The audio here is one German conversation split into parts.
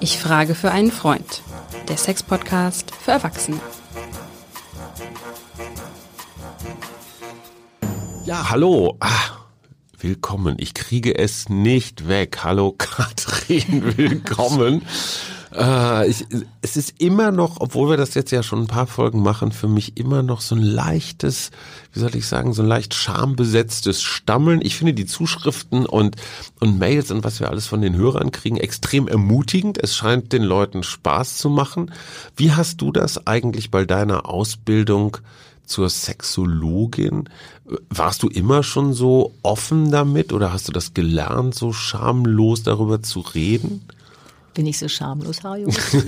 Ich frage für einen Freund. Der Sex-Podcast für Erwachsene. Ja, hallo. Ah, willkommen. Ich kriege es nicht weg. Hallo Katrin, willkommen. Äh, ich, es ist immer noch, obwohl wir das jetzt ja schon ein paar Folgen machen, für mich immer noch so ein leichtes, wie soll ich sagen, so ein leicht schambesetztes Stammeln. Ich finde die Zuschriften und, und Mails und was wir alles von den Hörern kriegen extrem ermutigend. Es scheint den Leuten Spaß zu machen. Wie hast du das eigentlich bei deiner Ausbildung zur Sexologin. Warst du immer schon so offen damit oder hast du das gelernt, so schamlos darüber zu reden? Bin ich so schamlos, Hajo?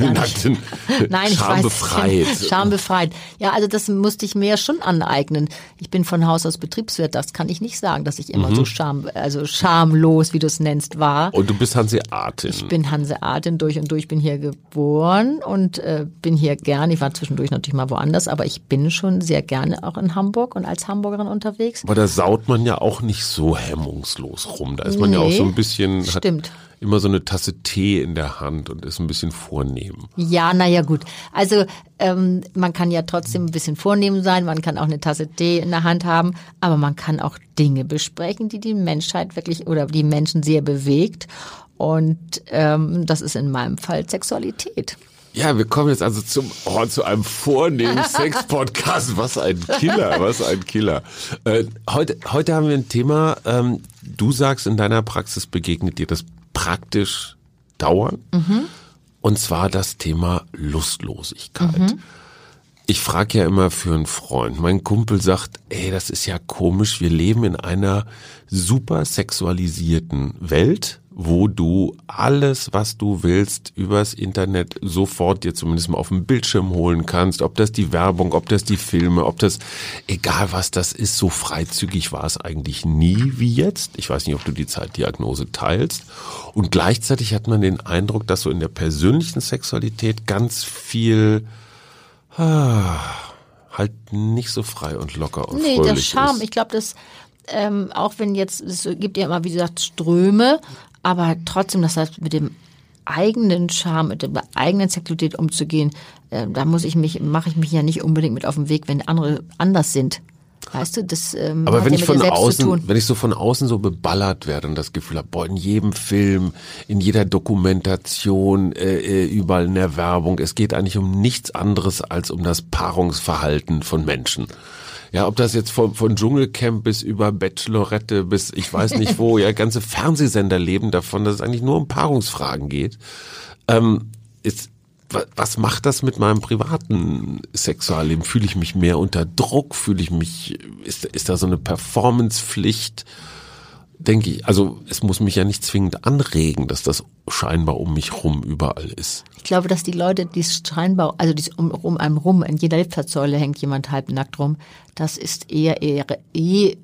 Nein, ich schambefreit. weiß. Schambefreit. Ja, also das musste ich mir schon aneignen. Ich bin von Haus aus Betriebswirt, das kann ich nicht sagen, dass ich immer mhm. so scham, also schamlos, wie du es nennst, war. Und du bist Hanseatin. Ich bin Hanseatin durch und durch, bin hier geboren und äh, bin hier gern. Ich war zwischendurch natürlich mal woanders, aber ich bin schon sehr gerne auch in Hamburg und als Hamburgerin unterwegs. Aber da saut man ja auch nicht so hemmungslos rum. Da ist man nee, ja auch so ein bisschen. Stimmt. Hat, immer so eine Tasse Tee in der Hand und ist ein bisschen vornehm. Ja, naja gut. Also ähm, man kann ja trotzdem ein bisschen vornehm sein, man kann auch eine Tasse Tee in der Hand haben, aber man kann auch Dinge besprechen, die die Menschheit wirklich oder die Menschen sehr bewegt. Und ähm, das ist in meinem Fall Sexualität. Ja, wir kommen jetzt also zum oh, zu einem vornehmen Sex-Podcast. Was ein Killer, was ein Killer. Äh, heute, heute haben wir ein Thema. Ähm, du sagst, in deiner Praxis begegnet dir das praktisch dauern. Mhm. Und zwar das Thema Lustlosigkeit. Mhm. Ich frage ja immer für einen Freund. Mein Kumpel sagt, ey, das ist ja komisch. Wir leben in einer super sexualisierten Welt wo du alles, was du willst, übers Internet sofort dir zumindest mal auf dem Bildschirm holen kannst. Ob das die Werbung, ob das die Filme, ob das, egal was das ist, so freizügig war es eigentlich nie wie jetzt. Ich weiß nicht, ob du die Zeitdiagnose teilst. Und gleichzeitig hat man den Eindruck, dass so in der persönlichen Sexualität ganz viel, ah, halt nicht so frei und locker und nee, fröhlich der Charme, ist. ich glaube, das ähm, auch wenn jetzt, es gibt ja immer, wie gesagt, Ströme, aber trotzdem, das heißt, mit dem eigenen Charme, mit der eigenen Sexualität umzugehen, äh, da muss ich mich, mache ich mich ja nicht unbedingt mit auf den Weg, wenn andere anders sind. Weißt du, das ähm, Aber wenn ja ich von außen, wenn ich so von außen so beballert werde und das Gefühl habe, boah, in jedem Film, in jeder Dokumentation, äh, äh, überall in der Werbung, es geht eigentlich um nichts anderes als um das Paarungsverhalten von Menschen. Ja, ob das jetzt von, von Dschungelcamp bis über Bachelorette bis ich weiß nicht wo, ja, ganze Fernsehsender leben davon, dass es eigentlich nur um Paarungsfragen geht. Ähm, ist, was macht das mit meinem privaten Sexualleben? Fühle ich mich mehr unter Druck? Fühle ich mich, ist, ist da so eine Performancepflicht? Denke ich, also es muss mich ja nicht zwingend anregen, dass das scheinbar um mich rum überall ist. Ich glaube, dass die Leute, die scheinbar, also die um, um einem rum, in jeder Litfaßsäule hängt jemand halbnackt rum, das ist eher, eher, eher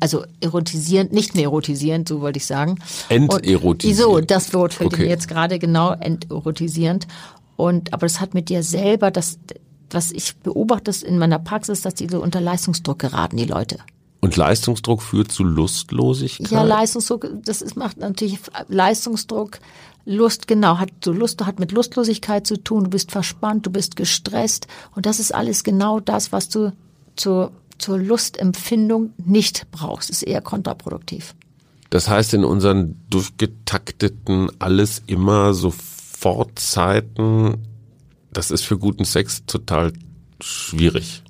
also erotisierend, nicht mehr erotisierend, so wollte ich sagen. Enterotisierend. so, das Wort fällt okay. mir jetzt gerade genau, enterotisierend. Und, aber das hat mit dir selber, das, was ich beobachte in meiner Praxis, dass die so unter Leistungsdruck geraten, die Leute. Und Leistungsdruck führt zu Lustlosigkeit? Ja, Leistungsdruck, das ist, macht natürlich Leistungsdruck, Lust, genau, hat so Lust, hat mit Lustlosigkeit zu tun. Du bist verspannt, du bist gestresst. Und das ist alles genau das, was du zur, zur Lustempfindung nicht brauchst. Ist eher kontraproduktiv. Das heißt, in unseren durchgetakteten, alles immer Sofortzeiten, das ist für guten Sex total schwierig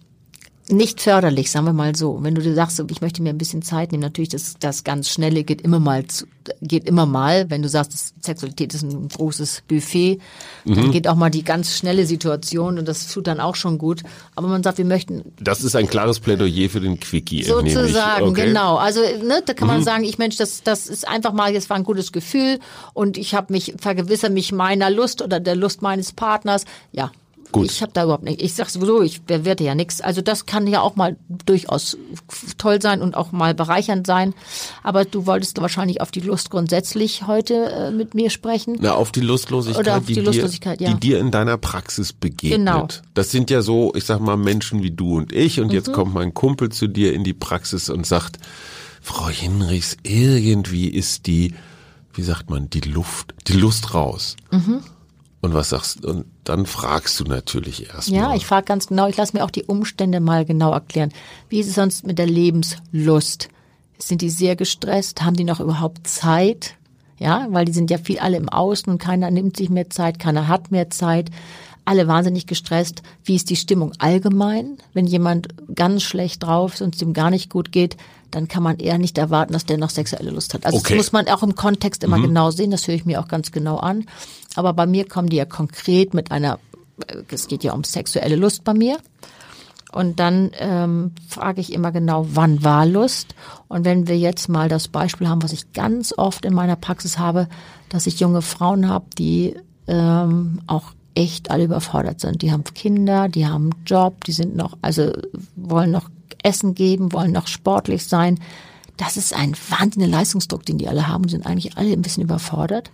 nicht förderlich, sagen wir mal so. Wenn du dir sagst, ich möchte mir ein bisschen Zeit nehmen, natürlich das, das ganz Schnelle geht immer mal, zu, geht immer mal. Wenn du sagst, Sexualität ist ein großes Buffet, mhm. dann geht auch mal die ganz schnelle Situation und das tut dann auch schon gut. Aber man sagt, wir möchten. Das ist ein klares Plädoyer für den Quickie. Sozusagen, okay. genau. Also ne, da kann man mhm. sagen, ich Mensch, das, das ist einfach mal, jetzt war ein gutes Gefühl und ich habe mich vergewissert mich meiner Lust oder der Lust meines Partners. Ja, Gut. Ich habe da überhaupt nicht. Ich sag sowieso, ich bewerte ja nichts. Also das kann ja auch mal durchaus toll sein und auch mal bereichernd sein. Aber du wolltest wahrscheinlich auf die Lust grundsätzlich heute äh, mit mir sprechen. Na, auf die Lustlosigkeit, Oder auf die, die Lustlosigkeit, dir, ja. die dir in deiner Praxis begegnet. Genau. Das sind ja so, ich sag mal, Menschen wie du und ich. Und mhm. jetzt kommt mein Kumpel zu dir in die Praxis und sagt, Frau Hinrichs, irgendwie ist die wie sagt man, die Luft, die Lust raus. Mhm. Und was sagst du? Und dann fragst du natürlich erstmal. Ja, ich frage ganz genau, ich lasse mir auch die Umstände mal genau erklären. Wie ist es sonst mit der Lebenslust? Sind die sehr gestresst? Haben die noch überhaupt Zeit? Ja, weil die sind ja viel alle im Außen und keiner nimmt sich mehr Zeit, keiner hat mehr Zeit. Alle wahnsinnig gestresst. Wie ist die Stimmung allgemein? Wenn jemand ganz schlecht drauf ist und es ihm gar nicht gut geht, dann kann man eher nicht erwarten, dass der noch sexuelle Lust hat. Also okay. das muss man auch im Kontext immer mhm. genau sehen, das höre ich mir auch ganz genau an. Aber bei mir kommen die ja konkret mit einer, es geht ja um sexuelle Lust bei mir. Und dann ähm, frage ich immer genau, wann war Lust? Und wenn wir jetzt mal das Beispiel haben, was ich ganz oft in meiner Praxis habe, dass ich junge Frauen habe, die ähm, auch echt alle überfordert sind. Die haben Kinder, die haben einen Job, die sind noch, also wollen noch Essen geben, wollen noch sportlich sein. Das ist ein wahnsinniger Leistungsdruck, den die alle haben. Die sind eigentlich alle ein bisschen überfordert.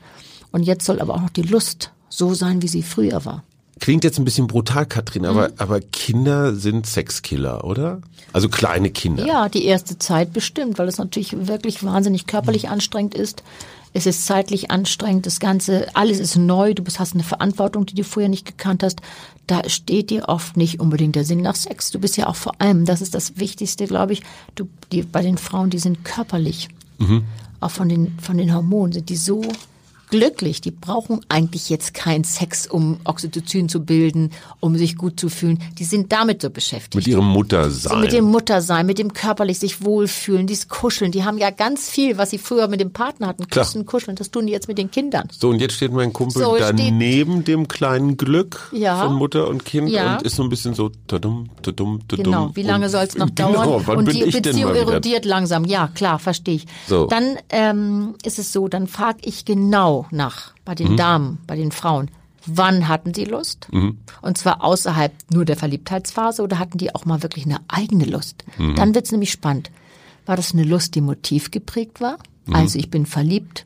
Und jetzt soll aber auch noch die Lust so sein, wie sie früher war. Klingt jetzt ein bisschen brutal, Katrin, aber, mhm. aber Kinder sind Sexkiller, oder? Also kleine Kinder. Ja, die erste Zeit bestimmt, weil es natürlich wirklich wahnsinnig körperlich mhm. anstrengend ist. Es ist zeitlich anstrengend, das Ganze, alles ist neu, du hast eine Verantwortung, die du vorher nicht gekannt hast. Da steht dir oft nicht unbedingt der Sinn nach Sex. Du bist ja auch vor allem, das ist das Wichtigste, glaube ich, du, die, bei den Frauen, die sind körperlich. Mhm. Auch von den, von den Hormonen sind die so glücklich. Die brauchen eigentlich jetzt keinen Sex, um Oxytocin zu bilden, um sich gut zu fühlen. Die sind damit so beschäftigt. Mit ihrem Muttersein. So mit dem Muttersein, mit dem körperlich sich wohlfühlen, dieses Kuscheln. Die haben ja ganz viel, was sie früher mit dem Partner hatten. Küssen, Klar. kuscheln. Das tun die jetzt mit den Kindern. So, und jetzt steht mein Kumpel so daneben dem kleinen Glück ja. von Mutter und Kind ja. und ist so ein bisschen so tadum, tadum, tadum. Genau, wie lange soll es noch genau, dauern? Wann und die Beziehung erodiert langsam. Ja, klar, verstehe ich. So. Dann ähm, ist es so, dann frage ich genau, nach bei den mhm. Damen, bei den Frauen. Wann hatten sie Lust? Mhm. Und zwar außerhalb nur der Verliebtheitsphase oder hatten die auch mal wirklich eine eigene Lust? Mhm. Dann wird's nämlich spannend. War das eine Lust, die motivgeprägt war? Mhm. Also ich bin verliebt,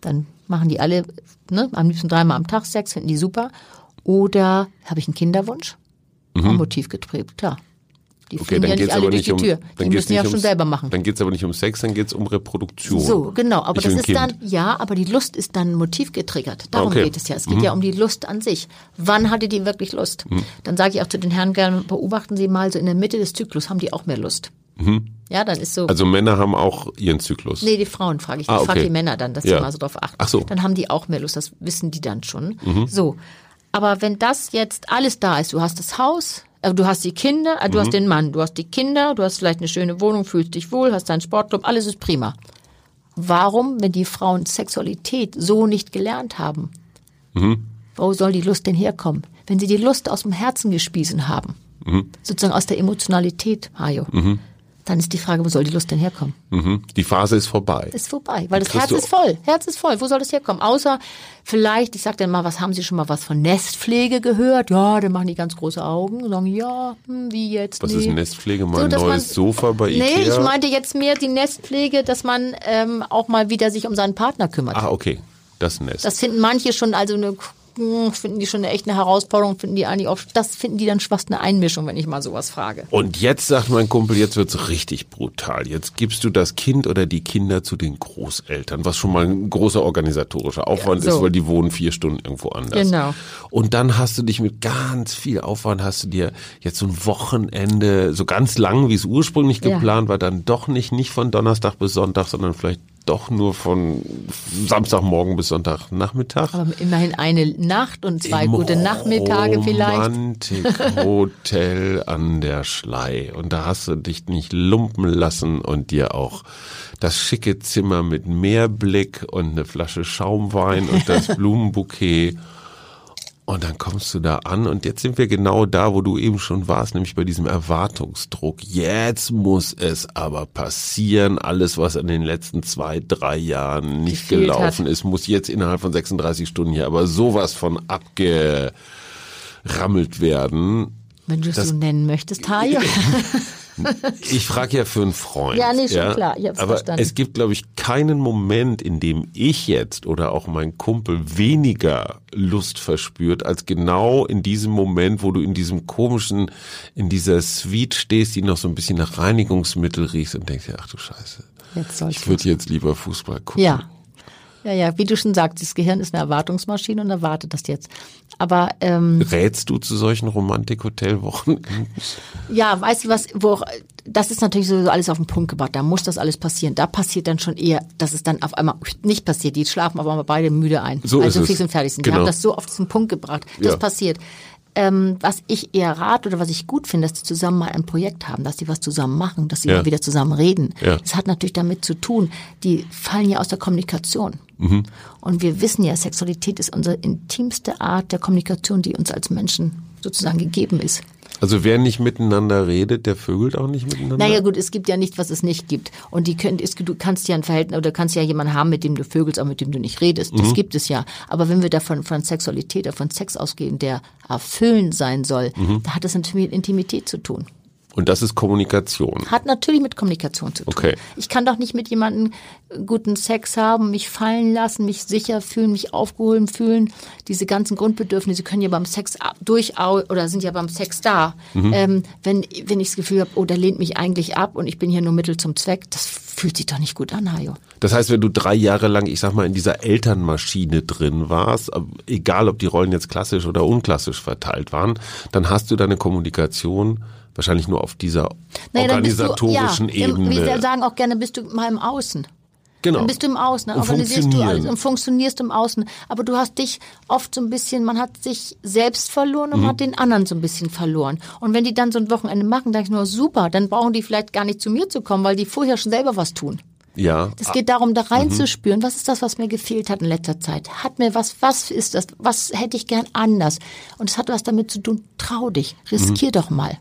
dann machen die alle ne, am liebsten dreimal am Tag Sex, finden die super. Oder habe ich einen Kinderwunsch? Mhm. Motivgeprägt, klar. Die okay, dann ja nicht alle durch die um, Tür. Die müssen ja schon selber machen. Dann geht es aber nicht um Sex, dann geht es um Reproduktion. So, genau. Aber ich das ist kind. dann, ja, aber die Lust ist dann motivgetriggert. Darum okay. geht es ja. Es geht mhm. ja um die Lust an sich. Wann hatte die wirklich Lust? Mhm. Dann sage ich auch zu den Herren gerne, beobachten Sie mal, so in der Mitte des Zyklus haben die auch mehr Lust. Mhm. Ja, dann ist so. Also Männer haben auch ihren Zyklus. Nee, die Frauen frage ich. Ich ah, okay. frage die Männer dann, dass ja. sie mal so drauf achten. Ach so. Dann haben die auch mehr Lust, das wissen die dann schon. Mhm. So. Aber wenn das jetzt alles da ist, du hast das Haus, also du hast die Kinder, äh, du mhm. hast den Mann, du hast die Kinder, du hast vielleicht eine schöne Wohnung, fühlst dich wohl, hast deinen Sportclub, alles ist prima. Warum, wenn die Frauen Sexualität so nicht gelernt haben, mhm. wo soll die Lust denn herkommen? Wenn sie die Lust aus dem Herzen gespiesen haben, mhm. sozusagen aus der Emotionalität, Hajo, dann ist die Frage, wo soll die Lust denn herkommen? Mhm. Die Phase ist vorbei. Ist vorbei, weil das Herz ist voll. Herz ist voll. Wo soll das herkommen? Außer vielleicht, ich sag dann mal, was haben Sie schon mal was von Nestpflege gehört? Ja, dann machen die ganz große Augen und sagen, ja, hm, wie jetzt? Was nee. ist Nestpflege? Mal so, ein neues man, Sofa bei Ikea? Nee, ich meinte jetzt mehr die Nestpflege, dass man ähm, auch mal wieder sich um seinen Partner kümmert. Ah, okay. Das Nest. Das finden manche schon also eine hm, finden die schon echt eine Herausforderung, finden die eigentlich auch, das finden die dann fast eine Einmischung, wenn ich mal sowas frage. Und jetzt sagt mein Kumpel, jetzt wird's richtig brutal. Jetzt gibst du das Kind oder die Kinder zu den Großeltern, was schon mal ein großer organisatorischer Aufwand ja, so. ist, weil die wohnen vier Stunden irgendwo anders. Genau. Und dann hast du dich mit ganz viel Aufwand, hast du dir jetzt so ein Wochenende, so ganz lang, wie es ursprünglich geplant ja. war, dann doch nicht, nicht von Donnerstag bis Sonntag, sondern vielleicht doch nur von Samstagmorgen bis Sonntagnachmittag. Aber immerhin eine Nacht und zwei Im gute Nachmittage vielleicht. Romantik Hotel an der Schlei. Und da hast du dich nicht lumpen lassen und dir auch das schicke Zimmer mit Meerblick und eine Flasche Schaumwein und das Blumenbouquet und dann kommst du da an und jetzt sind wir genau da, wo du eben schon warst, nämlich bei diesem Erwartungsdruck. Jetzt muss es aber passieren. Alles, was in den letzten zwei, drei Jahren nicht Gefehlt gelaufen hat. ist, muss jetzt innerhalb von 36 Stunden hier aber sowas von abgerammelt werden. Wenn du es so nennen möchtest, Taja. Ich frage ja für einen Freund. Ja, nee, schon ja? klar. Ich hab's Aber verstanden. es gibt, glaube ich, keinen Moment, in dem ich jetzt oder auch mein Kumpel weniger Lust verspürt, als genau in diesem Moment, wo du in diesem komischen, in dieser Suite stehst, die noch so ein bisschen nach Reinigungsmittel riechst und denkst, ach du Scheiße. Jetzt ich würde jetzt lieber Fußball gucken. Ja. Ja, ja, wie du schon sagst, das Gehirn ist eine Erwartungsmaschine und erwartet das jetzt. Aber ähm, rätst du zu solchen Romantik-Hotelwochen? Ja, weißt du was, wo das ist natürlich so alles auf den Punkt gebracht. Da muss das alles passieren. Da passiert dann schon eher, dass es dann auf einmal nicht passiert. Die schlafen aber beide müde ein. So also fix und fertig sind. Genau. Die haben das so auf diesen Punkt gebracht. Das Ja. passiert. Ähm, was ich eher rate oder was ich gut finde, dass die zusammen mal ein Projekt haben, dass die was zusammen machen, dass sie Ja. mal wieder zusammen reden. Ja. Das hat natürlich damit zu tun, die fallen ja aus der Kommunikation. Mhm. Und wir wissen ja, Sexualität ist unsere intimste Art der Kommunikation, die uns als Menschen sozusagen gegeben ist. Also wer nicht miteinander redet, der vögelt auch nicht miteinander? Naja gut, es gibt ja nicht, was es nicht gibt. Und die können, es, du kannst ja ein Verhältnis oder kannst ja jemanden haben, mit dem du vögelst, aber mit dem du nicht redest. Das Mhm. gibt es ja. Aber wenn wir davon von Sexualität oder von Sex ausgehen, der erfüllend sein soll, Mhm. da hat das natürlich mit Intimität zu tun. Und das ist Kommunikation. Hat natürlich mit Kommunikation zu tun. Okay. Ich kann doch nicht mit jemandem guten Sex haben, mich fallen lassen, mich sicher fühlen, mich aufgehoben fühlen. Diese ganzen Grundbedürfnisse können ja beim Sex durchaus oder sind ja beim Sex da. Mhm. Ähm, wenn, wenn ich das Gefühl habe, oh, der lehnt mich eigentlich ab und ich bin hier nur Mittel zum Zweck, das fühlt sich doch nicht gut an, Hajo. Das heißt, wenn du drei Jahre lang, ich sag mal, in dieser Elternmaschine drin warst, ab- egal ob die Rollen jetzt klassisch oder unklassisch verteilt waren, dann hast du deine Kommunikation wahrscheinlich nur auf dieser Naja, dann bist du- organisatorischen ja, Ebene. Wir sagen auch gerne, bist du mal im Außen. genau. Dann bist du im Außen, dann Und organisierst du alles und funktionierst im Außen. Aber du hast dich oft so ein bisschen, man hat sich selbst verloren und man hat den anderen so ein bisschen verloren. Und wenn die dann so ein Wochenende machen, denke ich nur, super, dann brauchen die vielleicht gar nicht zu mir zu kommen, weil die vorher schon selber was tun. Ja. Es geht darum, da reinzuspüren, was ist das, was mir gefehlt hat in letzter Zeit? Hat mir was, was ist das, was hätte ich gern anders? Und es hat was damit zu tun, trau dich, riskier doch mal.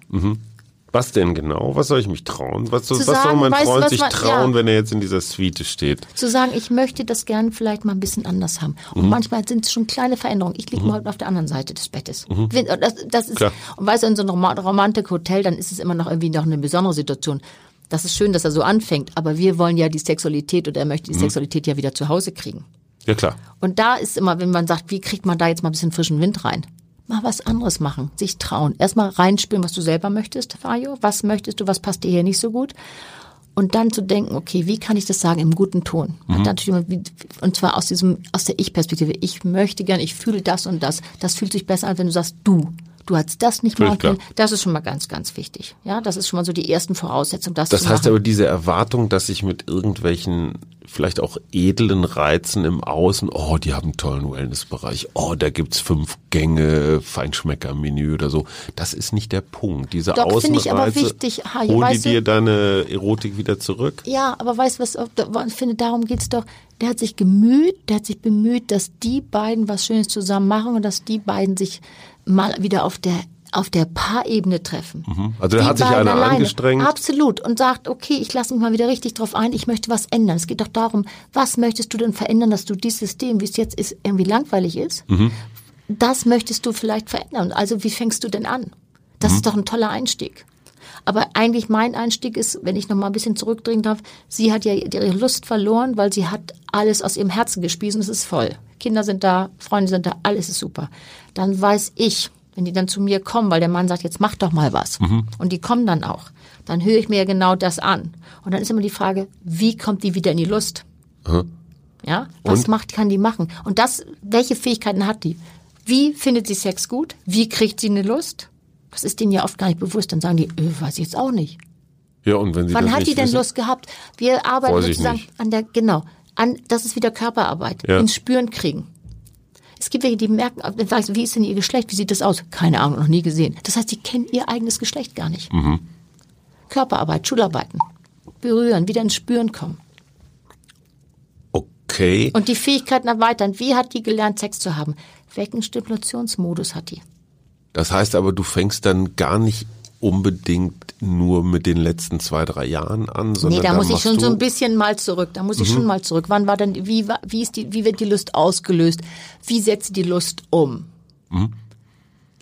Was denn genau? Was soll ich mich trauen? Was, soll- was soll sagen, mein weißt Freund sich man- trauen, ja. wenn er jetzt in dieser Suite steht? zu sagen, ich möchte das gern vielleicht mal ein bisschen anders haben. Und manchmal sind es schon kleine Veränderungen. Ich liege mal heute auf der anderen Seite des Bettes. Wenn- Das, das ist, und weißt du, in so einem Roma- Romantik-Hotel, dann ist es immer noch irgendwie noch eine besondere Situation. Das ist schön, dass er so anfängt, aber wir wollen ja die Sexualität oder er möchte die Sexualität ja wieder zu Hause kriegen. Ja klar. Und da ist immer, wenn man sagt, wie kriegt man da jetzt mal ein bisschen frischen Wind rein? Mal was anderes machen, sich trauen. Erstmal reinspüren, was du selber möchtest, Fajo. Was möchtest du, was passt dir hier nicht so gut? Und dann zu denken, okay, wie kann ich das sagen im guten Ton? Immer, wie- und zwar aus diesem, aus der Ich-Perspektive. Ich möchte gern, ich fühle das und das. Das fühlt sich besser an, wenn du sagst, du. Du hast das nicht machen können. Das ist schon mal ganz, ganz wichtig. Ja, das ist schon mal so die ersten Voraussetzungen, das, Das heißt aber diese Erwartung, dass ich mit irgendwelchen vielleicht auch edlen Reizen im Außen, oh, die haben einen tollen Wellnessbereich, oh, da gibt's fünf Gänge Feinschmecker-Menü oder so. Das ist nicht der Punkt. Diese Doch, finde ich aber Außenreize, wichtig, Hajo, holen die dir deine Erotik wieder zurück? Ja, aber weißt du was, ich finde, darum geht's doch. Der hat sich gemüht, der hat sich bemüht, dass die beiden was Schönes zusammen machen und dass die beiden sich mal wieder auf der auf der Paarebene treffen. Also da hat sich einer alleine. angestrengt. Absolut. Und sagt, okay, ich lasse mich mal wieder richtig drauf ein, ich möchte was ändern. Es geht doch darum, was möchtest du denn verändern, dass du dieses System, wie es jetzt ist, irgendwie langweilig ist? Mhm. Das möchtest du vielleicht verändern. Also wie fängst du denn an? Das Mhm. ist doch ein toller Einstieg. Aber eigentlich mein Einstieg ist, wenn ich noch mal ein bisschen zurückdrehen darf, sie hat ja ihre Lust verloren, weil sie hat alles aus ihrem Herzen gespielt und es ist voll. Kinder sind da, Freunde sind da, alles ist super. Dann weiß ich, wenn die dann zu mir kommen, weil der Mann sagt, jetzt mach doch mal was. Und die kommen dann auch. Dann höre ich mir ja genau das an. Und dann ist immer die Frage, wie kommt die wieder in die Lust? Ja, was Und? macht, kann die machen? Und das, welche Fähigkeiten hat die? Wie findet sie Sex gut? Wie kriegt sie eine Lust? Das ist denen ja oft gar nicht bewusst. Dann sagen die, äh, weiß ich jetzt auch nicht. Ja, und wenn sie Wann hat die denn wissen, Lust gehabt? Wir arbeiten Weiß sozusagen an der, genau, an, das ist wieder Körperarbeit, Ja. ins Spüren kriegen. Es gibt welche, die merken, so, wie ist denn ihr Geschlecht? Wie sieht das aus? Keine Ahnung, noch nie gesehen. Das heißt, sie kennen ihr eigenes Geschlecht gar nicht. Mhm. Körperarbeit, Schularbeiten, berühren, wieder ins Spüren kommen. Okay. Und die Fähigkeiten erweitern. Wie hat die gelernt, Sex zu haben? Welchen Stimulationsmodus hat die? Das heißt aber, du fängst dann gar nicht unbedingt nur mit den letzten zwei, drei Jahren an, sondern Nee, da muss ich schon so ein bisschen mal zurück. Da muss ich schon mal zurück. Wann war denn, wie, wie ist die, wie wird die Lust ausgelöst? Wie setzt die Lust um?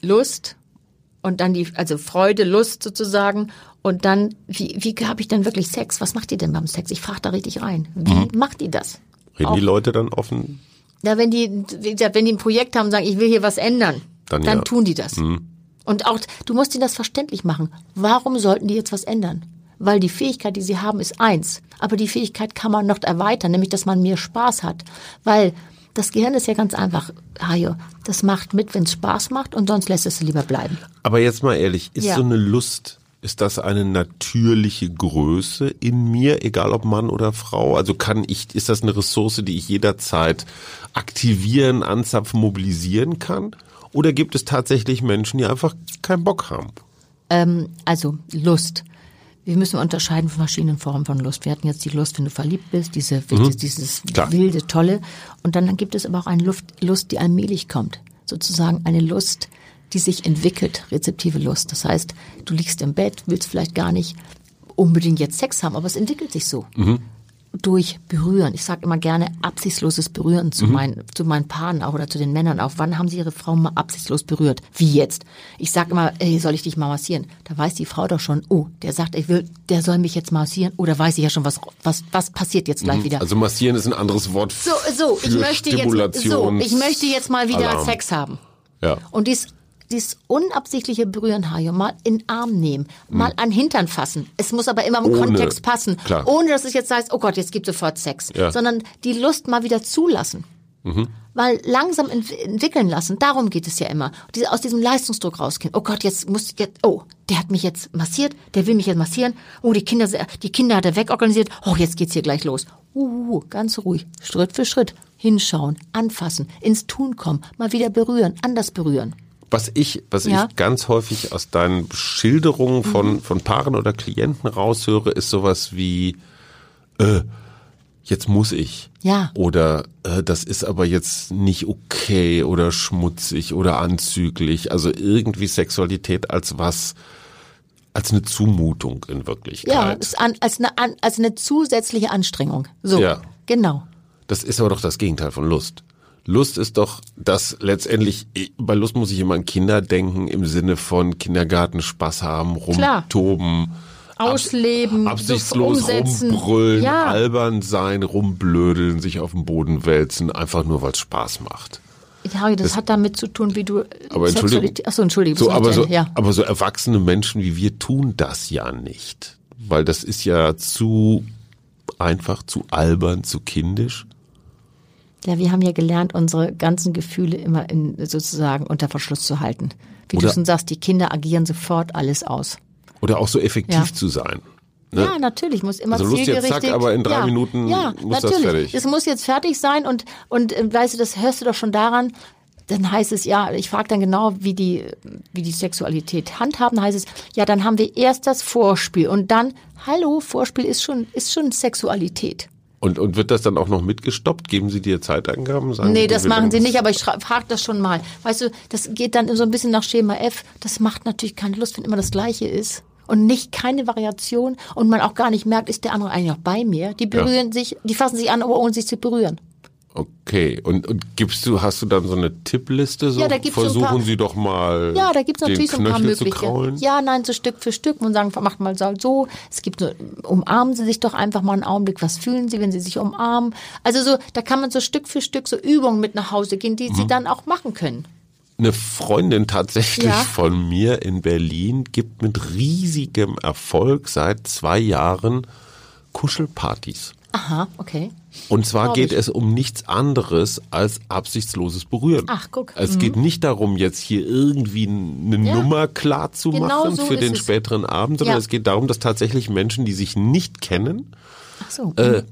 Lust und dann die, also Freude, Lust sozusagen. Und dann, wie, wie habe ich denn wirklich Sex? Was macht die denn beim Sex? Ich frage da richtig rein. Wie macht die das? Reden die Leute dann offen? Ja, wenn die, wenn die ein Projekt haben sagen, ich will hier was ändern, Dann dann, ja. tun die das. Und auch, du musst ihnen das verständlich machen. Warum sollten die jetzt was ändern? weil die Fähigkeit, die sie haben, ist eins. Aber die Fähigkeit kann man noch erweitern, nämlich, dass man mehr Spaß hat. Weil das Gehirn ist ja ganz einfach, Hajo. Das macht mit, wenn es Spaß macht und sonst lässt es lieber bleiben. Aber jetzt mal ehrlich, ist Ja. so eine Lust, ist das eine natürliche Größe in mir, egal ob Mann oder Frau? Also kann ich, ist das eine Ressource, die ich jederzeit aktivieren, anzapfen, mobilisieren kann? Oder gibt es tatsächlich Menschen, die einfach keinen Bock haben? Ähm, also Lust. Wir müssen unterscheiden von verschiedenen Formen von Lust. Wir hatten jetzt die Lust, wenn du verliebt bist, diese, dieses Mhm. Klar. wilde, tolle. Und dann gibt es aber auch eine Luft, Lust, die allmählich kommt. Sozusagen eine Lust, die sich entwickelt, rezeptive Lust. Das heißt, du liegst im Bett, willst vielleicht gar nicht unbedingt jetzt Sex haben, aber es entwickelt sich so. Durch Berühren. Ich sage immer gerne absichtsloses Berühren zu, meinen, zu meinen Paaren auch oder zu den Männern auch. Wann haben sie ihre Frau mal absichtslos berührt? Wie jetzt? Ich sage immer, ey, soll ich dich mal massieren? Da weiß die Frau doch schon, oh, der sagt, ich will, der soll mich jetzt massieren. Oder weiß ich ja schon, was, was, was passiert jetzt gleich wieder? Also massieren ist ein anderes Wort So, so, ich für möchte jetzt, so, ich möchte jetzt mal wieder Alarm. Sex haben. Ja. Und dies, dies unabsichtliche Berühren, Hajo, mal in den Arm nehmen, mal an Hintern fassen. Es muss aber immer im Ohne. Kontext passen. Klar. Ohne, dass es jetzt heißt, oh Gott, jetzt gibt sofort Sex. Ja. Sondern die Lust mal wieder zulassen. Weil langsam ent entwickeln lassen, darum geht es ja immer. Diese, aus diesem Leistungsdruck rausgehen. Oh Gott, jetzt muss ich jetzt, oh, der hat mich jetzt massiert, der will mich jetzt massieren. Oh, die Kinder, die Kinder hat er wegorganisiert. Oh, jetzt geht's hier gleich los. Uh, ganz ruhig, Schritt für Schritt. Hinschauen, anfassen, ins Tun kommen, mal wieder berühren, anders berühren. Was ich, was Ja. Mhm. ich ganz häufig aus deinen Schilderungen von, von Paaren oder Klienten raushöre, ist sowas wie, äh, jetzt muss ich. Ja. Oder äh, das ist aber jetzt nicht okay oder schmutzig oder anzüglich. Also irgendwie Sexualität als was, als eine Zumutung in Wirklichkeit. Ja, an, als, eine, an, als eine zusätzliche Anstrengung. So, Ja. genau. Das ist aber doch das Gegenteil von Lust. Lust ist doch, dass letztendlich, bei Lust muss ich immer an Kinder denken, im Sinne von Kindergarten, Spaß haben, Klar. rumtoben. Ausleben, Abs absichtslos umsetzen. rumbrüllen, Ja. albern sein, rumblödeln, sich auf den Boden wälzen, einfach nur weil es Spaß macht. Ja, das, hat damit zu tun, wie du Aber. Sexualität- Ach so, Entschuldigung. So, aber so, ja. aber so erwachsene Menschen wie wir tun das ja nicht. Weil das ist ja zu einfach, zu albern, zu kindisch. Ja, wir haben ja gelernt, unsere ganzen Gefühle immer in, sozusagen unter Verschluss zu halten. Wie Oder- du schon sagst, die Kinder agieren sofort alles aus. Oder auch so effektiv Ja. zu sein. Ne? Ja, natürlich, muss immer Also Lust jetzt, zielgerichtet. zack, aber in drei ja, Minuten ja, muss das natürlich. fertig. Es muss jetzt fertig sein und und äh, weißt du, das hörst du doch schon daran. Dann heißt es ja, ich frage dann genau, wie die wie die Sexualität handhaben. Heißt es, ja, dann haben wir erst das Vorspiel und dann, hallo, Vorspiel ist schon ist schon Sexualität. Und, und wird das dann auch noch mitgestoppt? Geben Sie dir Zeitangaben? Sagen Nee, das machen sie nicht, aber ich frage das schon mal. Weißt du, das geht dann so ein bisschen nach Schema F. Das macht natürlich keine Lust, wenn immer das Gleiche ist. Und nicht keine Variation und man auch gar nicht merkt, ist der andere eigentlich noch bei mir. Die berühren sich, die fassen sich an, aber ohne sich zu berühren. Okay, und, und gibst du, hast du dann so eine Tippliste? So? Ja, da gibt's Versuchen paar- Sie doch mal Ja, da gibt's den natürlich so ein paar kraulen. Ja, nein, so Stück für Stück. Man sagen, macht mal so, so. Es gibt so, umarmen Sie sich doch einfach mal einen Augenblick. Was fühlen Sie, wenn Sie sich umarmen? Also so, da kann man so Stück für Stück so Übungen mit nach Hause gehen, die Mhm. Sie dann auch machen können. Eine Freundin tatsächlich Ja. von mir in Berlin gibt mit riesigem Erfolg seit zwei Jahren Kuschelpartys. Aha, okay. Und zwar geht ich. es um nichts anderes als absichtsloses Berühren. Ach, guck. Es geht nicht darum, jetzt hier irgendwie eine Ja. Nummer klar zu Genau machen so für den es. späteren Abend, sondern Ja. es geht darum, dass tatsächlich Menschen, die sich nicht kennen, so. äh,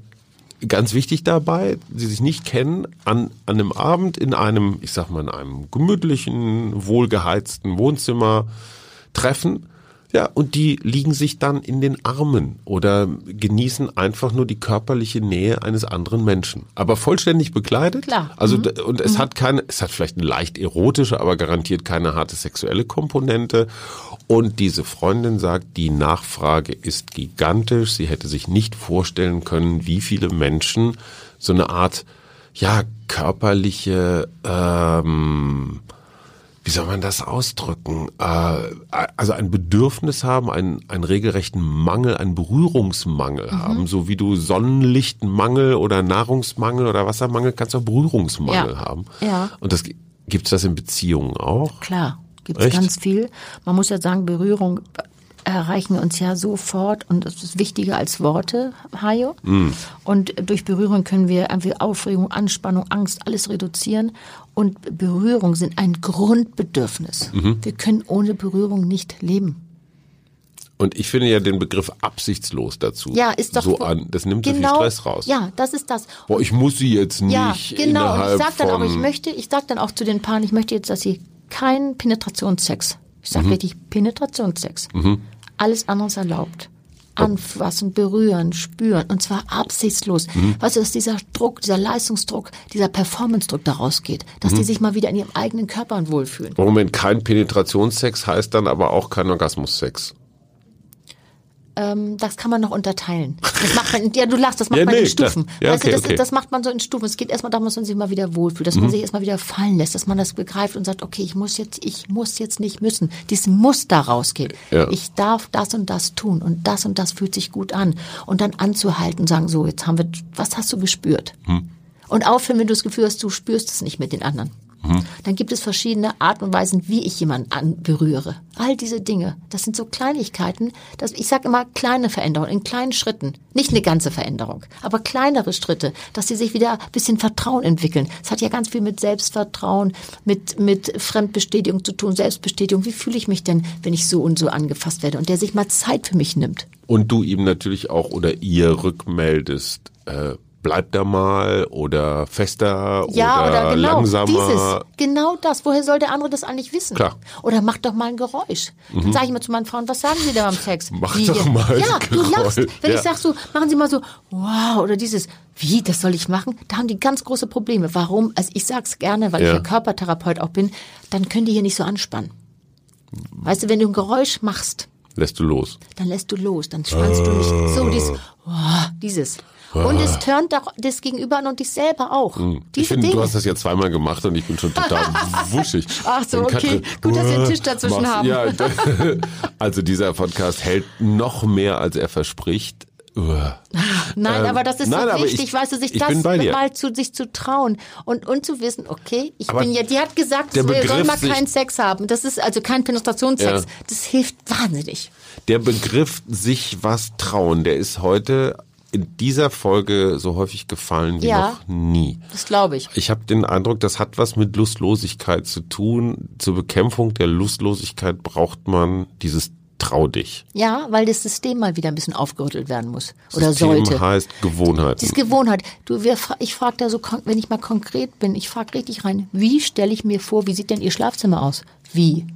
ganz wichtig dabei, die sich nicht kennen, an, an einem Abend in einem, ich sag mal, in einem gemütlichen, wohlgeheizten Wohnzimmer treffen. Ja, und die liegen sich dann in den Armen oder genießen einfach nur die körperliche Nähe eines anderen Menschen. Aber vollständig bekleidet. Klar. Also, d- und es hat keine, es hat vielleicht eine leicht erotische, aber garantiert keine harte sexuelle Komponente. Und diese Freundin sagt, die Nachfrage ist gigantisch. Sie hätte sich nicht vorstellen können, wie viele Menschen so eine Art, ja, körperliche, ähm, wie soll man das ausdrücken? Äh, also ein Bedürfnis haben, einen, einen regelrechten Mangel, einen Berührungsmangel haben, so wie du Sonnenlichtmangel oder Nahrungsmangel oder Wassermangel kannst du auch Berührungsmangel Ja. haben. Ja. Und das gibt's das in Beziehungen auch? Klar, gibt es Echt? ganz viel. Man muss ja sagen, Berührung erreichen wir uns ja sofort und das ist wichtiger als Worte, Hajo. Mm. Und durch Berührung können wir einfach Aufregung, Anspannung, Angst, alles reduzieren. Und Berührung sind ein Grundbedürfnis. Mhm. Wir können ohne Berührung nicht leben. Und ich finde ja den Begriff absichtslos dazu ja, ist doch so an. Das nimmt genau, so viel genau Stress raus. Ja, das ist das. Boah, ich muss sie jetzt nicht. Ja, genau. Und ich sag dann auch, ich möchte, ich sag dann auch zu den Paaren, ich möchte jetzt, dass sie keinen Penetrationssex. Ich sage mhm. richtig Penetrationssex. Mhm. Alles andere ist erlaubt. Anfassen, berühren, spüren und zwar absichtslos. Mhm. Weißt du, dass dieser Druck, dieser Leistungsdruck, dieser Performance-Druck daraus geht, dass mhm. die sich mal wieder in ihrem eigenen Körper wohlfühlen. Moment, kein Penetrationssex heißt dann aber auch kein Orgasmussex ähm, das kann man noch unterteilen. Das macht man, ja, du lachst, das macht ja, man nee, in Stufen. Ja, weißt okay, du, das, okay. das macht man so in Stufen. Es geht erstmal darum, dass man sich mal wieder wohlfühlt, dass mhm. man sich erstmal wieder fallen lässt, dass man das begreift und sagt, okay, ich muss jetzt, ich muss jetzt nicht müssen. Dies muss da rausgehen. Ja. Ich darf das und das tun und das und das fühlt sich gut an. Und dann anzuhalten und sagen, so, jetzt haben wir, was hast du gespürt? Mhm. Und aufhören, wenn du das Gefühl hast, du spürst es nicht mit den anderen. Mhm. Dann gibt es verschiedene Arten und Weisen, wie ich jemanden anberühre. All diese Dinge, das sind so Kleinigkeiten. Das, ich sage immer kleine Veränderungen in kleinen Schritten. Nicht eine ganze Veränderung, aber kleinere Schritte, dass sie sich wieder ein bisschen Vertrauen entwickeln. Es hat ja ganz viel mit Selbstvertrauen, mit, mit Fremdbestätigung zu tun, Selbstbestätigung. Wie fühle ich mich denn, wenn ich so und so angefasst werde? Und der sich mal Zeit für mich nimmt. Und du ihm natürlich auch oder ihr rückmeldest, äh, bleib da mal oder fester ja, oder, oder genau, langsamer. Dieses, genau das. Woher soll der andere das eigentlich wissen? Klar. Oder mach doch mal ein Geräusch. Mhm. Dann sage ich immer zu meinen Frauen, was sagen Sie da beim Sex? Mach wie? doch mal Ja, ein du lachst. Wenn ja. ich sag so, machen Sie mal so, wow, oder dieses, wie, das soll ich machen? Da haben die ganz große Probleme. Warum? Also ich sag's gerne, weil ja. ich ja Körpertherapeut auch bin, dann können die hier nicht so anspannen. Weißt du, wenn du ein Geräusch machst, lässt du los. Dann lässt du los, dann spannst du nicht so dieses, oh, dieses. Und es turnt auch das Gegenüber an und dich selber auch. Mhm. ich finde, du hast das ja zweimal gemacht und ich bin schon total wuschig. Ach so, okay. Katrin, Gut, dass wir einen Tisch dazwischen haben. Ja, also dieser Podcast hält noch mehr, als er verspricht. Nein, ähm, aber das ist nein, so wichtig, ich, weißt du, sich das mal zu sich zu trauen und und zu wissen, okay, ich aber bin ja, die hat gesagt, wir sollen mal keinen Sex haben. Das ist also kein Penetrationssex. Ja. Das hilft wahnsinnig. Der Begriff sich was trauen, der ist heute in dieser Folge so häufig gefallen wie ja, noch nie. Das glaube ich. Ich habe den Eindruck, das hat was mit Lustlosigkeit zu tun. Zur Bekämpfung der Lustlosigkeit braucht man dieses Trau dich. Ja, weil das System mal wieder ein bisschen aufgerüttelt werden muss oder System sollte. heißt Gewohnheit. Das Gewohnheit. Du, wir, ich frage da so, wenn ich mal konkret bin, ich frage richtig rein, wie stelle ich mir vor, wie sieht denn Ihr Schlafzimmer aus? Wie?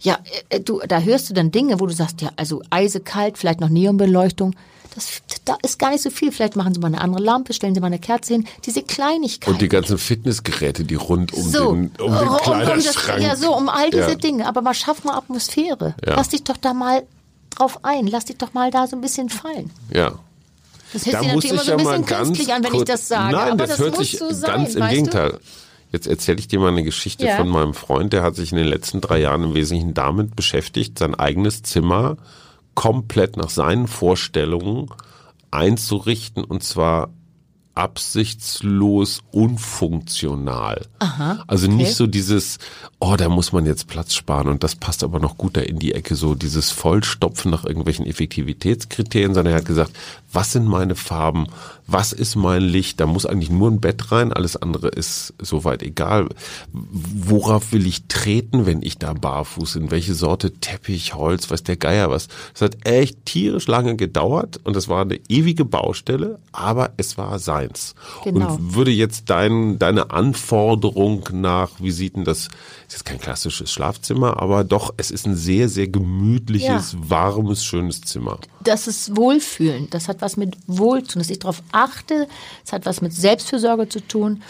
Ja, äh, du, da hörst du dann Dinge, wo du sagst, ja, also eisekalt, vielleicht noch Neonbeleuchtung. Das, da ist gar nicht so viel. Vielleicht machen Sie mal eine andere Lampe, stellen Sie mal eine Kerze hin. Diese Kleinigkeiten. Und die ganzen Fitnessgeräte, die rund um so, den, um den um, Kleiderschrank. Um das, ja, so, um all diese ja. Dinge. Aber mal schaff mal Atmosphäre. Ja. Lass dich doch da mal drauf ein. Lass dich doch mal da so ein bisschen fallen. Ja. Das hört da sich natürlich immer so ein bisschen künstlich an, wenn ich das sage. Nein, aber das, hört sich so ganz sein, im Gegenteil. Du? Jetzt erzähle ich dir mal eine Geschichte ja. von meinem Freund, der hat sich in den letzten drei Jahren im Wesentlichen damit beschäftigt, sein eigenes Zimmer komplett nach seinen Vorstellungen einzurichten und zwar absichtslos unfunktional. Aha, also okay. nicht so dieses, oh, da muss man jetzt Platz sparen und das passt aber noch gut da in die Ecke, so dieses Vollstopfen nach irgendwelchen Effektivitätskriterien, sondern er hat gesagt, was sind meine Farben, was ist mein Licht, da muss eigentlich nur ein Bett rein, alles andere ist soweit egal. Worauf will ich treten, wenn ich da barfuß in welche Sorte Teppich, Holz, weiß der Geier was. Es hat echt tierisch lange gedauert und es war eine ewige Baustelle, aber es war seins. Genau. Und würde jetzt dein, deine Anforderung nach, wie sieht denn das, ist jetzt kein klassisches Schlafzimmer, aber doch, es ist ein sehr, sehr gemütliches, ja. warmes, schönes Zimmer. Das ist Wohlfühlen. Das hat was mit Wohl zu tun, dass ich darauf achte. Es hat was mit Selbstfürsorge zu tun.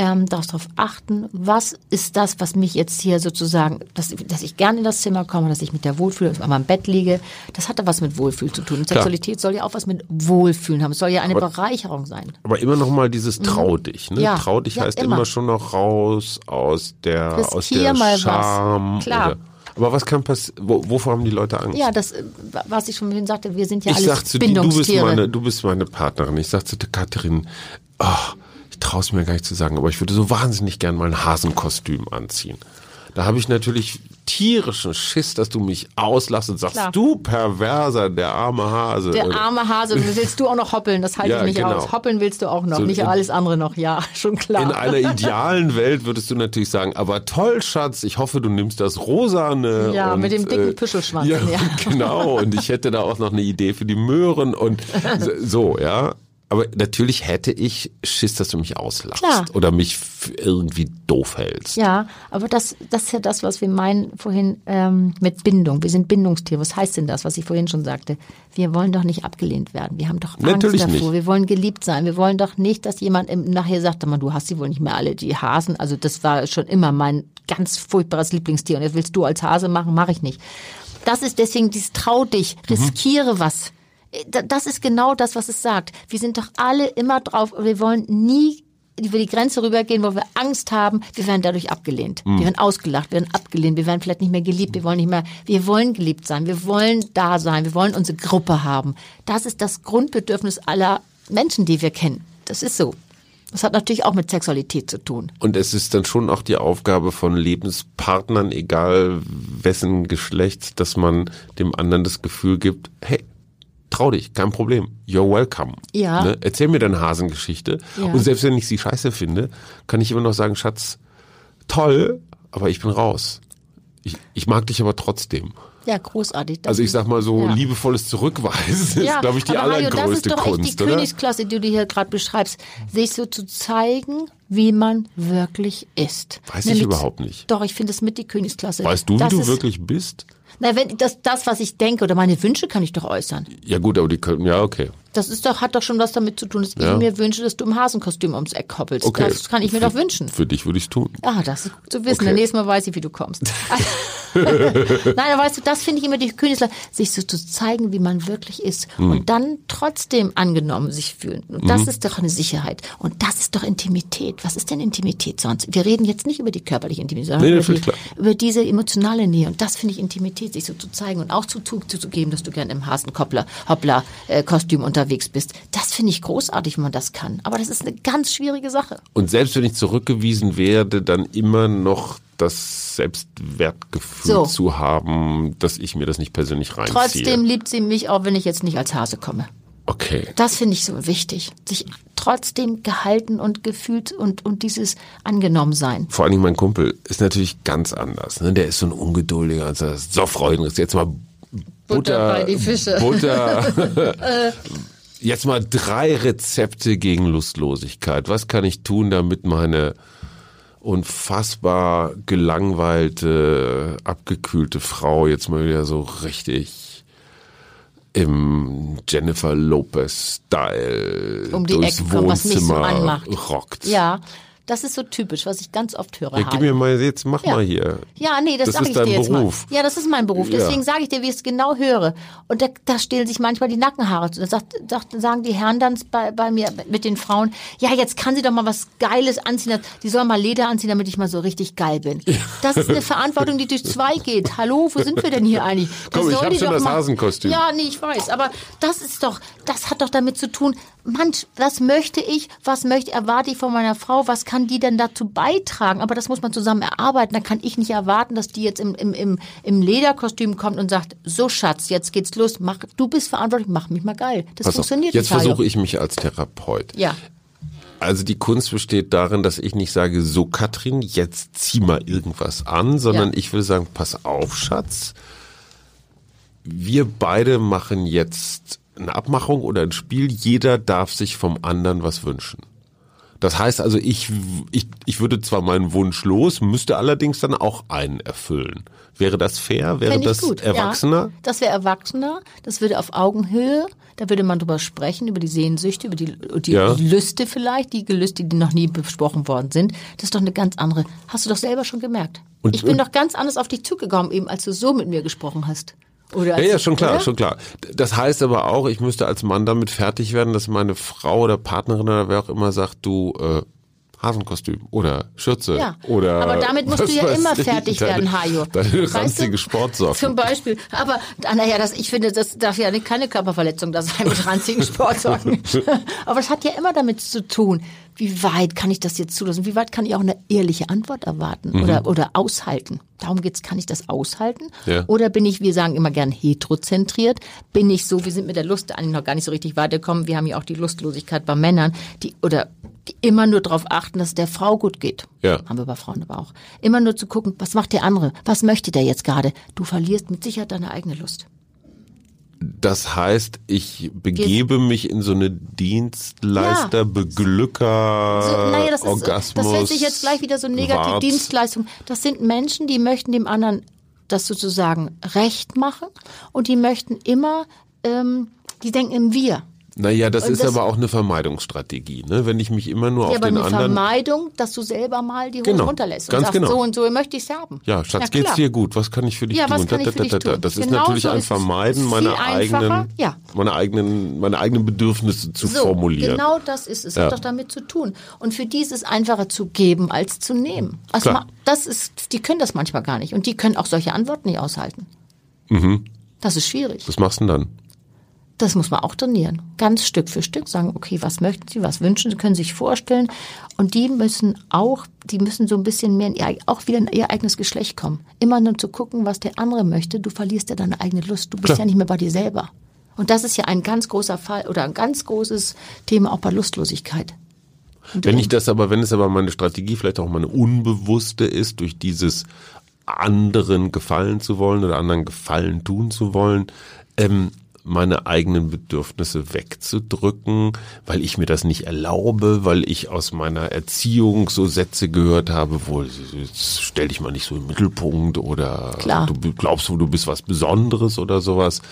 Ähm, darauf achten, was ist das, was mich jetzt hier sozusagen, dass, dass ich gerne in das Zimmer komme, dass ich mit der Wohlfühle auf meinem Bett liege, das hat da was mit Wohlfühl zu tun. Und Sexualität soll ja auch was mit Wohlfühlen haben. Es soll ja eine aber, Bereicherung sein. Aber immer noch mal dieses mhm. Trau dich. Ne? Ja, trau dich ja, heißt immer. immer. schon noch raus aus der, aus der Scham. Klar. Oder aber was kann passieren? Wovor haben die Leute Angst? Ja, das, was ich schon vorhin sagte, wir sind ja ich alles sag zu dir, du bist meine, du bist meine Partnerin. Ich sag zu Katharin, oh, ich traue es mir gar nicht zu sagen, aber ich würde so wahnsinnig gern mal ein Hasenkostüm anziehen. Da habe ich natürlich tierischen Schiss, dass du mich auslässt und sagst, Klar. du Perverser, der arme Hase. Der arme Hase, willst du auch noch hoppeln, das halte ja, ich nicht genau. aus. Hoppeln willst du auch noch, so nicht in, alles andere noch, ja, schon klar. In einer idealen Welt würdest du natürlich sagen, aber toll, Schatz, ich hoffe, du nimmst das Rosane. Ja, und, mit dem dicken äh, Püschelschwanz. Ja, ja, genau, und ich hätte da auch noch eine Idee für die Möhren und so, ja. Aber natürlich hätte ich Schiss, dass du mich auslachst Klar. oder mich irgendwie doof hältst. Ja, aber das, das ist ja das, was wir meinen vorhin ähm, mit Bindung. Wir sind Bindungstiere. Was heißt denn das, was ich vorhin schon sagte? Wir wollen doch nicht abgelehnt werden. Wir haben doch Angst natürlich davor. Nicht. Wir wollen geliebt sein. Wir wollen doch nicht, dass jemand im, nachher sagt, man, du hast sie wohl nicht mehr alle, die Hasen. Also das war schon immer mein ganz furchtbares Lieblingstier. Und jetzt willst du als Hase machen, mache ich nicht. Das ist deswegen dieses Trau dich, riskiere mhm. was das ist genau das, was es sagt. Wir sind doch alle immer drauf, wir wollen nie über die Grenze rübergehen, wo wir Angst haben, wir werden dadurch abgelehnt. Mhm. Wir werden ausgelacht, wir werden abgelehnt, wir werden vielleicht nicht mehr geliebt, wir wollen nicht mehr, wir wollen geliebt sein, wir wollen da sein, wir wollen unsere Gruppe haben. Das ist das Grundbedürfnis aller Menschen, die wir kennen. Das ist so. Das hat natürlich auch mit Sexualität zu tun. Und es ist dann schon auch die Aufgabe von Lebenspartnern, egal wessen Geschlecht, dass man dem anderen das Gefühl gibt, hey, trau dich, kein Problem. You're welcome. Ja. Ne? Erzähl mir deine Hasengeschichte. Ja. Und selbst wenn ich sie scheiße finde, kann ich immer noch sagen, Schatz, toll, aber ich bin raus. Ich, ich mag dich aber trotzdem. Ja, großartig. Also ich sag mal so, ja. liebevolles Zurückweisen ja, ist, glaube ich, die aber allergrößte Mario, das ist doch Kunst, echt die oder? Königsklasse, die du hier gerade beschreibst, sich so zu zeigen, wie man wirklich ist. Weiß Nämlich, ich überhaupt nicht. Doch, ich finde es mit die Königsklasse. Weißt du, wie das du wirklich bist? Na, wenn das, das, was ich denke oder meine Wünsche kann ich doch äußern. Ja gut, aber die können, ja, okay. Das ist doch, hat doch schon was damit zu tun, dass ja. ich mir wünsche, dass du im Hasenkostüm ums Eck hoppelst. Okay. Das kann ich mir für, doch wünschen. Für dich würde ich es tun. Ah, das ist gut zu wissen. Okay. Nächstes Mal weiß ich, wie du kommst. Nein, aber weißt du, das finde ich immer die Königsler, sich so zu zeigen, wie man wirklich ist mhm. und dann trotzdem angenommen sich fühlen. Und das mhm. ist doch eine Sicherheit. Und das ist doch Intimität. Was ist denn Intimität sonst? Wir reden jetzt nicht über die körperliche Intimität, sondern nee, über, die, über, diese emotionale Nähe. Und das finde ich Intimität, sich so zu zeigen und auch zu, zu, zu geben, dass du gerne im Hasenkoppler-Kostüm äh, unterwegs bist. Das finde ich großartig, wenn man das kann. Aber das ist eine ganz schwierige Sache. Und selbst wenn ich zurückgewiesen werde, dann immer noch das Selbstwertgefühl so. zu haben, dass ich mir das nicht persönlich reinziehe. Trotzdem liebt sie mich, auch wenn ich jetzt nicht als Hase komme. Okay. Das finde ich so wichtig. Sich trotzdem gehalten und gefühlt und, und dieses angenommen sein. Vor allen Dingen mein Kumpel ist natürlich ganz anders. Ne? Der ist so ein ungeduldiger. Also, so Freunde, jetzt mal Butter, Butter bei die Fische. Butter. jetzt mal drei Rezepte gegen Lustlosigkeit. Was kann ich tun, damit meine unfassbar gelangweilte, abgekühlte Frau jetzt mal wieder so richtig im Jennifer Lopez Style um durchs Ecke Wohnzimmer so rockt. Ja, das ist so typisch, was ich ganz oft höre. Ja, gib mir mal jetzt, mach ja. mal hier. Ja, nee, das, das sage ich dir jetzt Beruf. mal. Ja, das ist mein Beruf. Deswegen ja. sage ich dir, wie ich es genau höre. Und da, da stehlen sich manchmal die Nackenhaare zu. Da sagt, sagt, sagen die Herren dann bei, bei mir mit den Frauen, ja, jetzt kann sie doch mal was Geiles anziehen. Die soll mal Leder anziehen, damit ich mal so richtig geil bin. Ja. Das ist eine Verantwortung, die durch zwei geht. Hallo, wo sind wir denn hier eigentlich? Das Komm, ich hab schon das mal, Hasenkostüm. Ja, nee, ich weiß. Aber das ist doch, das hat doch damit zu tun, Mensch, was möchte ich, was möchte, erwarte ich von meiner Frau, was kann die denn dazu beitragen? Aber das muss man zusammen erarbeiten. Da kann ich nicht erwarten, dass die jetzt im, im, im, im Lederkostüm kommt und sagt, so Schatz, jetzt geht's los, mach, du bist verantwortlich, mach mich mal geil. Das Pass funktioniert auf, Jetzt versuche ich mich als Therapeut. Ja. Also die Kunst besteht darin, dass ich nicht sage, so Katrin, jetzt zieh mal irgendwas an, sondern ja. ich will sagen, pass auf, Schatz. Wir beide machen jetzt eine Abmachung oder ein Spiel, jeder darf sich vom anderen was wünschen. Das heißt also, ich, ich, ich würde zwar meinen Wunsch los, müsste allerdings dann auch einen erfüllen. Wäre das fair? Wäre das gut. erwachsener? Ja, das wäre erwachsener. Das würde auf Augenhöhe. Da würde man drüber sprechen, über die Sehnsüchte, über die, die ja. Lüste vielleicht, die Gelüste, die noch nie besprochen worden sind. Das ist doch eine ganz andere. Hast du doch selber schon gemerkt. Und, ich bin doch ganz anders auf dich zugekommen, eben als du so mit mir gesprochen hast. Oder ja, ja, schon klar, oder? schon klar. Das heißt aber auch, ich müsste als Mann damit fertig werden, dass meine Frau oder Partnerin oder wer auch immer sagt, du äh, Hasenkostüm oder Schürze ja, oder. Aber damit musst du ja immer fertig deine, werden, Hajo. Deine ranzige Sportsocken. Zum Beispiel. Aber naja, das, ich finde, das darf ja keine Körperverletzung da sein mit ranzigen Sportsocken. aber es hat ja immer damit zu tun. Wie weit kann ich das jetzt zulassen? Wie weit kann ich auch eine ehrliche Antwort erwarten mhm. oder, oder aushalten? Darum geht's, kann ich das aushalten? Ja. Oder bin ich, wir sagen immer gern heterozentriert, bin ich so, wir sind mit der Lust eigentlich noch gar nicht so richtig weitergekommen. Wir haben ja auch die Lustlosigkeit bei Männern, die, oder, die immer nur darauf achten, dass es der Frau gut geht. Ja. Haben wir bei Frauen aber auch. Immer nur zu gucken, was macht der andere? Was möchte der jetzt gerade? Du verlierst mit Sicherheit deine eigene Lust. Das heißt, ich begebe Ge mich in so eine Dienstleister, ja. Beglücker, so, naja, das Orgasmus. Ist, das hört sich jetzt gleich wieder so negativ Warts. Dienstleistung. Das sind Menschen, die möchten dem anderen das sozusagen recht machen und die möchten immer, ähm, die denken im Wir. Naja, das ist das, aber auch eine Vermeidungsstrategie, ne? Wenn ich mich immer nur ja, auf den anderen... Ja, aber eine Vermeidung, dass du selber mal die Hose genau, runterlässt und ganz sagst, genau. so und so möchte ich es haben. Ja, Schatz, ja, geht's dir gut? Was kann ich für dich ja, tun? Was kann ich für dich tun? Das ist genau natürlich so ein Vermeiden meiner eigenen, ja. meiner eigenen, meine eigenen Bedürfnisse zu so, formulieren. Genau das ist es. Ja. Hat doch damit zu tun. Und für die ist es einfacher zu geben als zu nehmen. Also Klar. das ist, die können das manchmal gar nicht und die können auch solche Antworten nicht aushalten. Mhm. Das ist schwierig. Was machst du denn dann? Das muss man auch trainieren. Ganz Stück für Stück sagen, okay, was möchten Sie, was wünschen Sie, können Sie sich vorstellen. Und die müssen auch, die müssen so ein bisschen mehr in ihr, auch wieder in ihr eigenes Geschlecht kommen. Immer nur zu gucken, was der andere möchte. Du verlierst ja deine eigene Lust. Du bist Klar. ja nicht mehr bei dir selber. Und das ist ja ein ganz großer Fall oder ein ganz großes Thema auch bei Lustlosigkeit. Und wenn ich das aber, wenn es aber meine Strategie vielleicht auch meine unbewusste ist, durch dieses anderen gefallen zu wollen oder anderen gefallen tun zu wollen, ähm, meine eigenen Bedürfnisse wegzudrücken, weil ich mir das nicht erlaube, weil ich aus meiner Erziehung so Sätze gehört habe, wo jetzt stell dich mal nicht so im Mittelpunkt oder Klar. du glaubst, du bist was Besonderes oder sowas.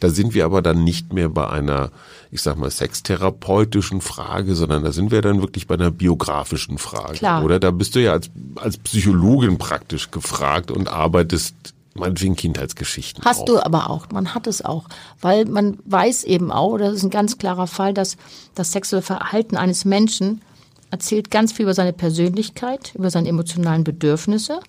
Da sind wir aber dann nicht mehr bei einer, ich sag mal, sextherapeutischen Frage, sondern da sind wir dann wirklich bei einer biografischen Frage. Klar. Oder da bist du ja als, als Psychologin praktisch gefragt und arbeitest meinetwegen Kindheitsgeschichten. Hast auch. du aber auch. Man hat es auch. Weil man weiß eben auch, das ist ein ganz klarer Fall, dass das sexuelle Verhalten eines Menschen erzählt ganz viel über seine Persönlichkeit, über seine emotionalen Bedürfnisse.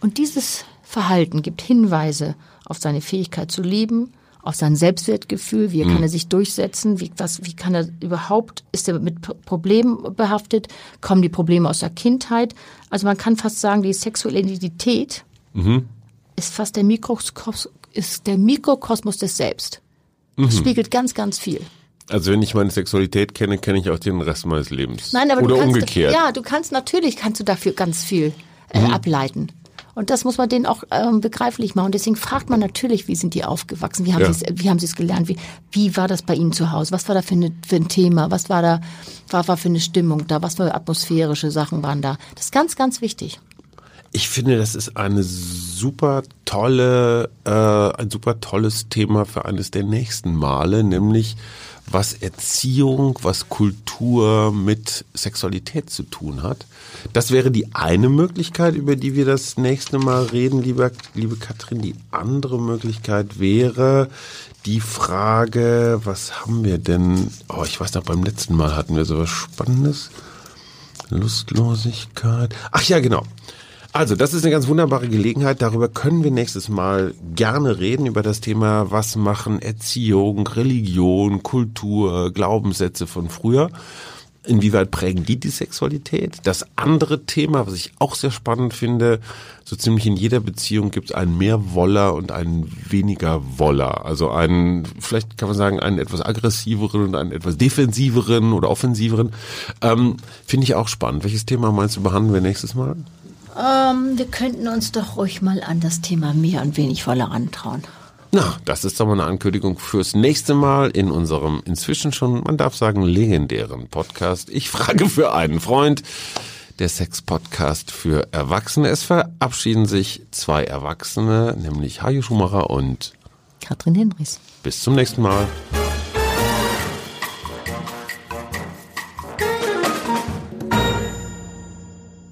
Und dieses Verhalten gibt Hinweise auf seine Fähigkeit zu lieben, auf sein Selbstwertgefühl, wie mhm. kann er sich durchsetzen, wie, was, wie kann er überhaupt, ist er mit Problemen behaftet, kommen die Probleme aus der Kindheit. Also man kann fast sagen, die sexuelle Identität mhm ist fast der Mikrokosmos, ist der Mikrokosmos des Selbst. Das mhm. spiegelt ganz, ganz viel. Also wenn ich meine Sexualität kenne, kenne ich auch den Rest meines Lebens. Nein, aber Oder du kannst, umgekehrt. Ja, du kannst natürlich kannst du dafür ganz viel äh, mhm. ableiten. Und das muss man denen auch ähm, begreiflich machen. Und deswegen fragt man natürlich, wie sind die aufgewachsen? Wie haben ja. sie es, wie haben sie es gelernt? Wie, wie war das bei ihnen zu Hause? Was war da für, eine, für ein Thema? Was war da, war, war für eine Stimmung da? Was für atmosphärische Sachen waren da? Das ist ganz, ganz wichtig. Ich finde, das ist eine super tolle, äh, ein super tolles Thema für eines der nächsten Male, nämlich was Erziehung, was Kultur mit Sexualität zu tun hat. Das wäre die eine Möglichkeit, über die wir das nächste Mal reden, liebe, liebe Katrin. Die andere Möglichkeit wäre die Frage, was haben wir denn? Oh, ich weiß noch, beim letzten Mal hatten wir sowas Spannendes. Lustlosigkeit. Ach ja, genau. Also, das ist eine ganz wunderbare Gelegenheit. Darüber können wir nächstes Mal gerne reden, über das Thema, was machen Erziehung, Religion, Kultur, Glaubenssätze von früher. Inwieweit prägen die die Sexualität? Das andere Thema, was ich auch sehr spannend finde, so ziemlich in jeder Beziehung gibt es einen Mehrwoller und einen weniger Woller. Also einen, vielleicht kann man sagen, einen etwas aggressiveren und einen etwas defensiveren oder offensiveren. Ähm, finde ich auch spannend. Welches Thema meinst du behandeln wir nächstes Mal? Ähm, wir könnten uns doch ruhig mal an das Thema mehr und wenig voller antrauen. Na, das ist doch mal eine Ankündigung fürs nächste Mal in unserem inzwischen schon, man darf sagen, legendären Podcast. Ich frage für einen Freund. Der Sex-Podcast für Erwachsene. Es verabschieden sich zwei Erwachsene, nämlich Hajo Schumacher und Katrin Hinrichs. Bis zum nächsten Mal.